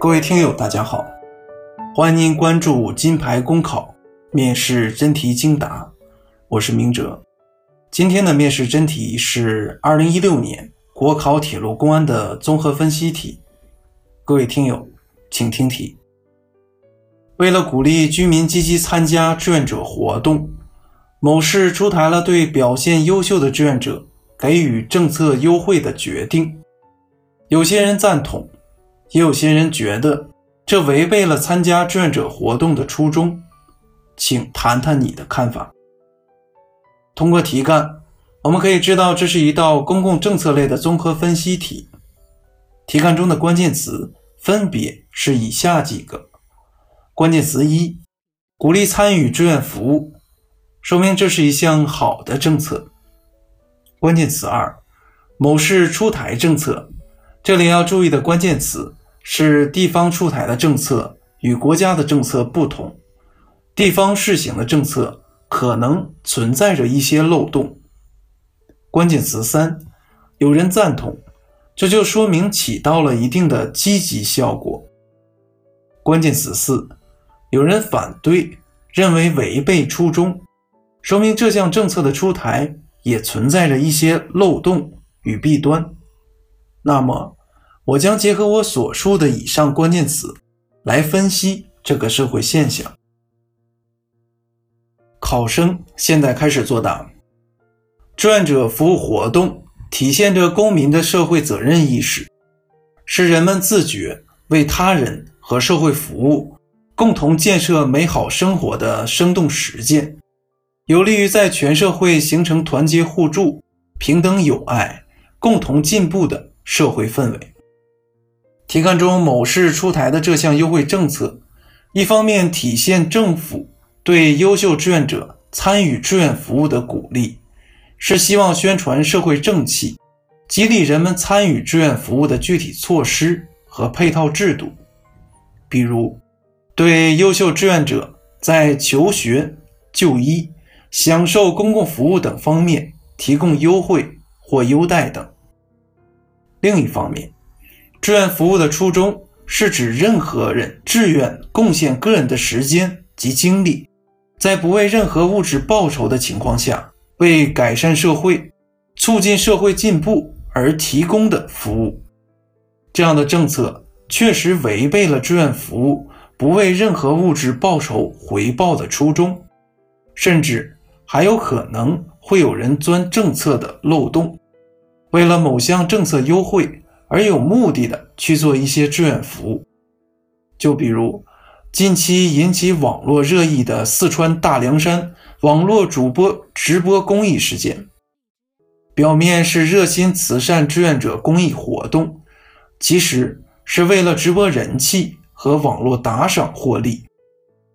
各位听友，大家好，欢迎您关注金牌公考面试真题精答，我是明哲。今天的面试真题是二零一六年国考铁路公安的综合分析题。各位听友，请听题。为了鼓励居民积极参加志愿者活动，某市出台了对表现优秀的志愿者给予政策优惠的决定。有些人赞同。也有些人觉得这违背了参加志愿者活动的初衷，请谈谈你的看法。通过题干，我们可以知道这是一道公共政策类的综合分析题。题干中的关键词分别是以下几个：关键词一，鼓励参与志愿服务，说明这是一项好的政策。关键词二，某市出台政策，这里要注意的关键词。是地方出台的政策与国家的政策不同，地方试行的政策可能存在着一些漏洞。关键词三，有人赞同，这就说明起到了一定的积极效果。关键词四，有人反对，认为违背初衷，说明这项政策的出台也存在着一些漏洞与弊端。那么。我将结合我所述的以上关键词来分析这个社会现象。考生现在开始作答。志愿者服务活动体现着公民的社会责任意识，是人们自觉为他人和社会服务、共同建设美好生活的生动实践，有利于在全社会形成团结互助、平等友爱、共同进步的社会氛围。题干中某市出台的这项优惠政策，一方面体现政府对优秀志愿者参与志愿服务的鼓励，是希望宣传社会正气，激励人们参与志愿服务的具体措施和配套制度，比如对优秀志愿者在求学、就医、享受公共服务等方面提供优惠或优待等。另一方面，志愿服务的初衷是指任何人志愿贡献个人的时间及精力，在不为任何物质报酬的情况下，为改善社会、促进社会进步而提供的服务。这样的政策确实违背了志愿服务不为任何物质报酬回报的初衷，甚至还有可能会有人钻政策的漏洞，为了某项政策优惠。而有目的的去做一些志愿服务，就比如近期引起网络热议的四川大凉山网络主播直播公益事件，表面是热心慈善志愿者公益活动，其实是为了直播人气和网络打赏获利。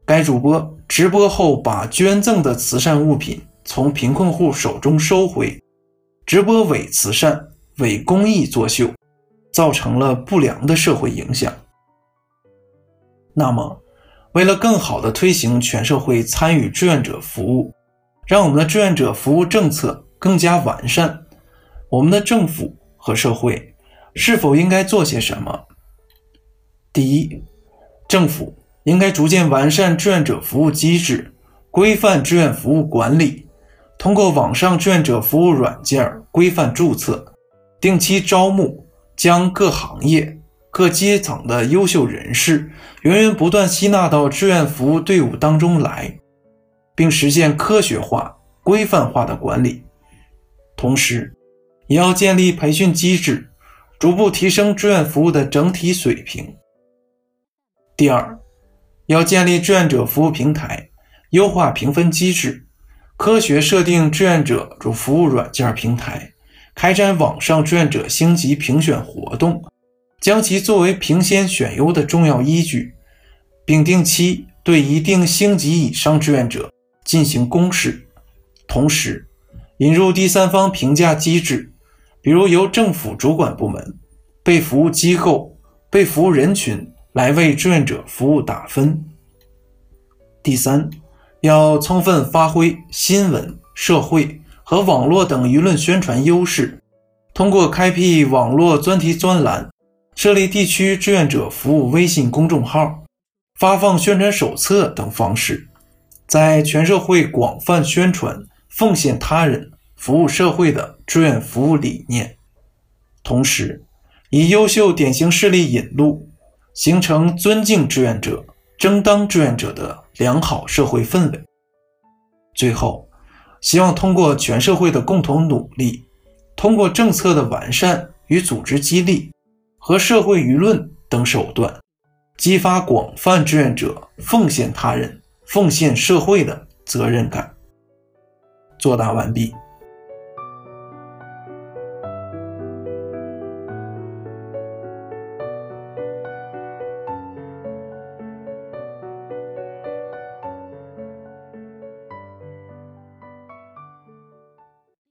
该主播直播后把捐赠的慈善物品从贫困户手中收回，直播伪慈善、伪公益作秀。造成了不良的社会影响。那么，为了更好地推行全社会参与志愿者服务，让我们的志愿者服务政策更加完善，我们的政府和社会是否应该做些什么？第一，政府应该逐渐完善志愿者服务机制，规范志愿服务管理，通过网上志愿者服务软件规范注册，定期招募。将各行业、各阶层的优秀人士源源不断吸纳到志愿服务队伍当中来，并实现科学化、规范化的管理。同时，也要建立培训机制，逐步提升志愿服务的整体水平。第二，要建立志愿者服务平台，优化评分机制，科学设定志愿者主服务软件平台。开展网上志愿者星级评选活动，将其作为评先选优的重要依据，并定期对一定星级以上志愿者进行公示。同时，引入第三方评价机制，比如由政府主管部门、被服务机构、被服务人群来为志愿者服务打分。第三，要充分发挥新闻社会。和网络等舆论宣传优势，通过开辟网络专题专栏、设立地区志愿者服务微信公众号，发放宣传手册等方式，在全社会广泛宣传奉献他人、服务社会的志愿服务理念，同时以优秀典型事例引路，形成尊敬志愿者、争当志愿者的良好社会氛围。最后，希望通过全社会的共同努力，通过政策的完善与组织激励和社会舆论等手段，激发广泛志愿者奉献他人、奉献社会的责任感。作答完毕。